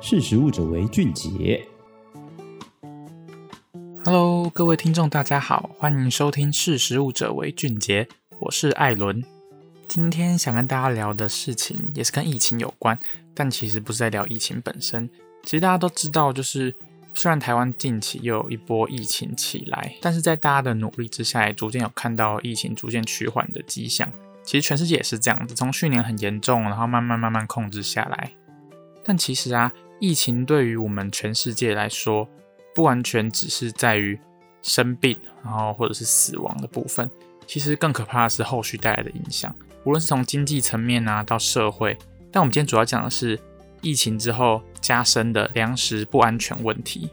识食物者为俊杰。Hello，各位听众，大家好，欢迎收听《识食物者为俊杰》，我是艾伦。今天想跟大家聊的事情也是跟疫情有关，但其实不是在聊疫情本身。其实大家都知道，就是虽然台湾近期又有一波疫情起来，但是在大家的努力之下，也逐渐有看到疫情逐渐趋缓的迹象。其实全世界也是这样子，从去年很严重，然后慢慢慢慢控制下来。但其实啊，疫情对于我们全世界来说，不完全只是在于生病，然后或者是死亡的部分。其实更可怕的是后续带来的影响，无论是从经济层面啊到社会。但我们今天主要讲的是疫情之后加深的粮食不安全问题。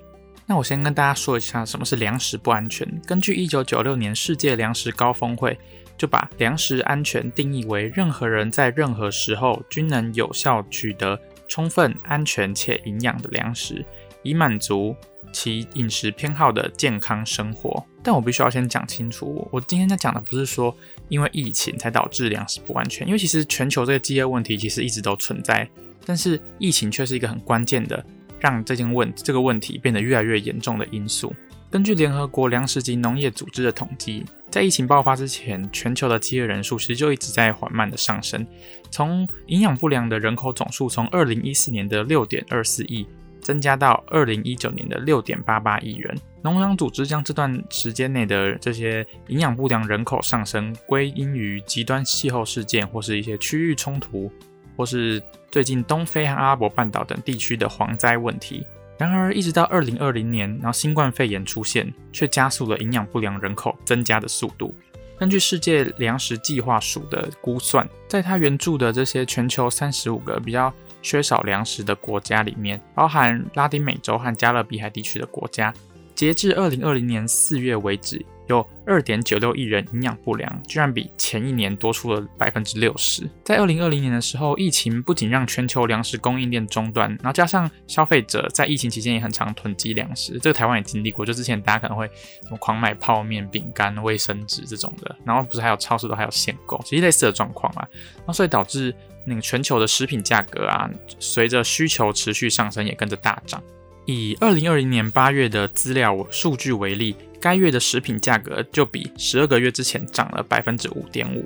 那我先跟大家说一下什么是粮食不安全。根据一九九六年世界粮食高峰会。就把粮食安全定义为任何人在任何时候均能有效取得充分、安全且营养的粮食，以满足其饮食偏好的健康生活。但我必须要先讲清楚，我今天在讲的不是说因为疫情才导致粮食不安全，因为其实全球这个饥饿问题其实一直都存在，但是疫情却是一个很关键的让这件问这个问题变得越来越严重的因素。根据联合国粮食及农业组织的统计。在疫情爆发之前，全球的饥饿人数其实就一直在缓慢的上升。从营养不良的人口总数从二零一四年的六点二四亿增加到二零一九年的六点八八亿人。农粮组织将这段时间内的这些营养不良人口上升归因于极端气候事件，或是一些区域冲突，或是最近东非和阿拉伯半岛等地区的蝗灾问题。然而，一直到二零二零年，然后新冠肺炎出现，却加速了营养不良人口增加的速度。根据世界粮食计划署的估算，在它援助的这些全球三十五个比较缺少粮食的国家里面，包含拉丁美洲和加勒比海地区的国家，截至二零二零年四月为止。有二点九六亿人营养不良，居然比前一年多出了百分之六十。在二零二零年的时候，疫情不仅让全球粮食供应链中断，然后加上消费者在疫情期间也很常囤积粮食，这个台湾也经历过。就之前大家可能会什么狂买泡面、饼干、卫生纸这种的，然后不是还有超市都还有限购，其实类似的状况啊。那所以导致那个全球的食品价格啊，随着需求持续上升，也跟着大涨。以二零二零年八月的资料数据为例。该月的食品价格就比十二个月之前涨了百分之五点五。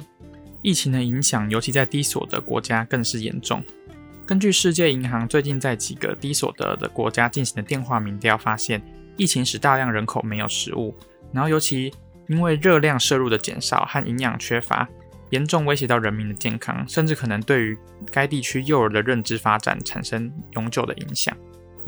疫情的影响，尤其在低所得国家更是严重。根据世界银行最近在几个低所得的国家进行的电话民调发现，疫情使大量人口没有食物，然后尤其因为热量摄入的减少和营养缺乏，严重威胁到人民的健康，甚至可能对于该地区幼儿的认知发展产生永久的影响。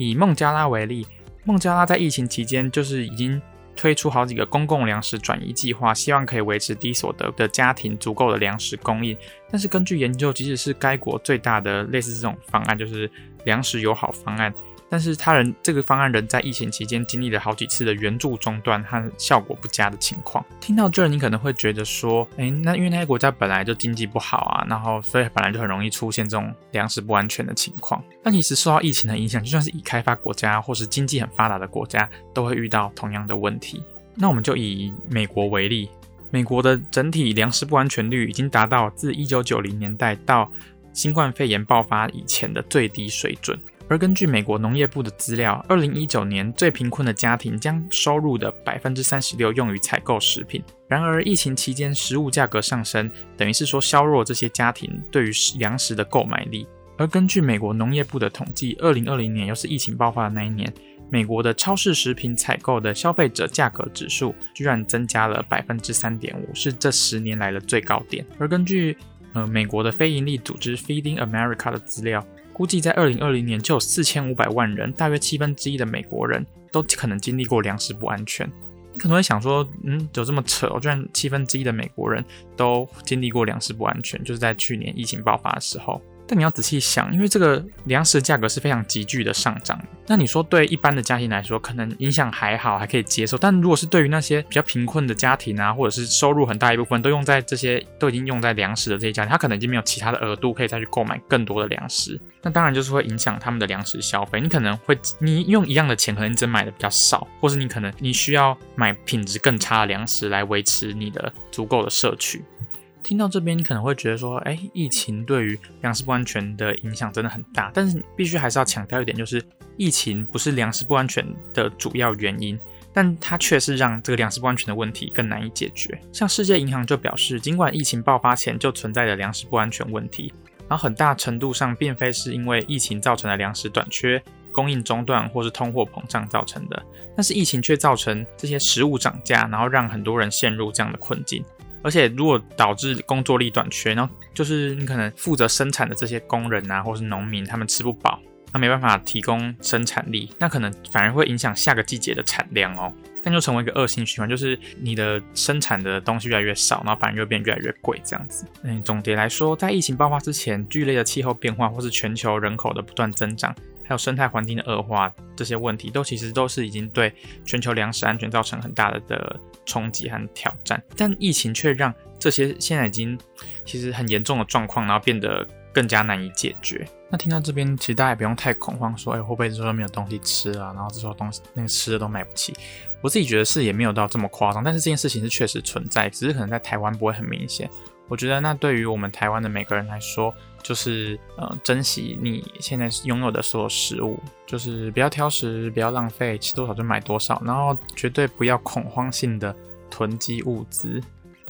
以孟加拉为例，孟加拉在疫情期间就是已经。推出好几个公共粮食转移计划，希望可以维持低所得的家庭足够的粮食供应。但是根据研究，即使是该国最大的类似这种方案，就是粮食友好方案。但是他人这个方案仍在疫情期间经历了好几次的援助中断和效果不佳的情况。听到这儿，你可能会觉得说，哎，那因为那些国家本来就经济不好啊，然后所以本来就很容易出现这种粮食不安全的情况。但其实受到疫情的影响，就算是已开发国家或是经济很发达的国家，都会遇到同样的问题。那我们就以美国为例，美国的整体粮食不安全率已经达到自一九九零年代到新冠肺炎爆发以前的最低水准。而根据美国农业部的资料，二零一九年最贫困的家庭将收入的百分之三十六用于采购食品。然而，疫情期间食物价格上升，等于是说削弱这些家庭对于粮食的购买力。而根据美国农业部的统计，二零二零年又是疫情爆发的那一年，美国的超市食品采购的消费者价格指数居然增加了百分之三点五，是这十年来的最高点。而根据呃美国的非营利组织 Feeding America 的资料。估计在二零二零年，就有四千五百万人，大约七分之一的美国人都可能经历过粮食不安全。你可能会想说，嗯，有这么扯？我居然七分之一的美国人都经历过粮食不安全，就是在去年疫情爆发的时候。但你要仔细想，因为这个粮食价格是非常急剧的上涨。那你说对一般的家庭来说，可能影响还好，还可以接受。但如果是对于那些比较贫困的家庭啊，或者是收入很大一部分都用在这些都已经用在粮食的这些家庭，他可能已经没有其他的额度可以再去购买更多的粮食。那当然就是会影响他们的粮食消费。你可能会你用一样的钱，可能只买的比较少，或是你可能你需要买品质更差的粮食来维持你的足够的摄取。听到这边，可能会觉得说，哎，疫情对于粮食不安全的影响真的很大。但是必须还是要强调一点，就是疫情不是粮食不安全的主要原因，但它却是让这个粮食不安全的问题更难以解决。像世界银行就表示，尽管疫情爆发前就存在的粮食不安全问题，然后很大程度上并非是因为疫情造成的粮食短缺、供应中断或是通货膨胀造成的，但是疫情却造成这些食物涨价，然后让很多人陷入这样的困境。而且，如果导致工作力短缺，然后就是你可能负责生产的这些工人啊，或是农民，他们吃不饱，他没办法提供生产力，那可能反而会影响下个季节的产量哦。但就成为一个恶性循环，就是你的生产的东西越来越少，然后反而又变越来越贵这样子。嗯，总结来说，在疫情爆发之前，剧烈的气候变化或是全球人口的不断增长，还有生态环境的恶化，这些问题都其实都是已经对全球粮食安全造成很大的的。冲击和挑战，但疫情却让这些现在已经其实很严重的状况，然后变得更加难以解决。那听到这边，其实大家也不用太恐慌，说，哎，会不会之后没有东西吃啊？然后之后东西那个吃的都买不起。我自己觉得是也没有到这么夸张，但是这件事情是确实存在，只是可能在台湾不会很明显。我觉得那对于我们台湾的每个人来说，就是呃，珍惜你现在拥有的所有食物，就是不要挑食，不要浪费，吃多少就买多少，然后绝对不要恐慌性的囤积物资。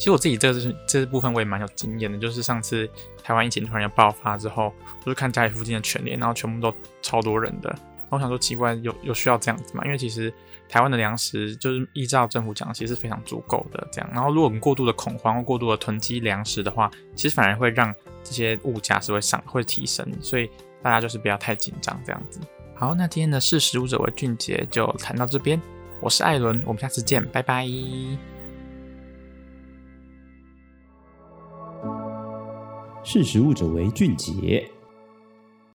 其实我自己这是这部分我也蛮有经验的，就是上次台湾疫情突然要爆发之后，我就看家里附近的全联，然后全部都超多人的，我想说奇怪，有有需要这样子吗？因为其实台湾的粮食就是依照政府讲，其实是非常足够的这样。然后如果我们过度的恐慌或过度的囤积粮食的话，其实反而会让这些物价是会上会提升，所以大家就是不要太紧张这样子。好，那今天的识食物者为俊杰就谈到这边，我是艾伦，我们下次见，拜拜。识时务者为俊杰。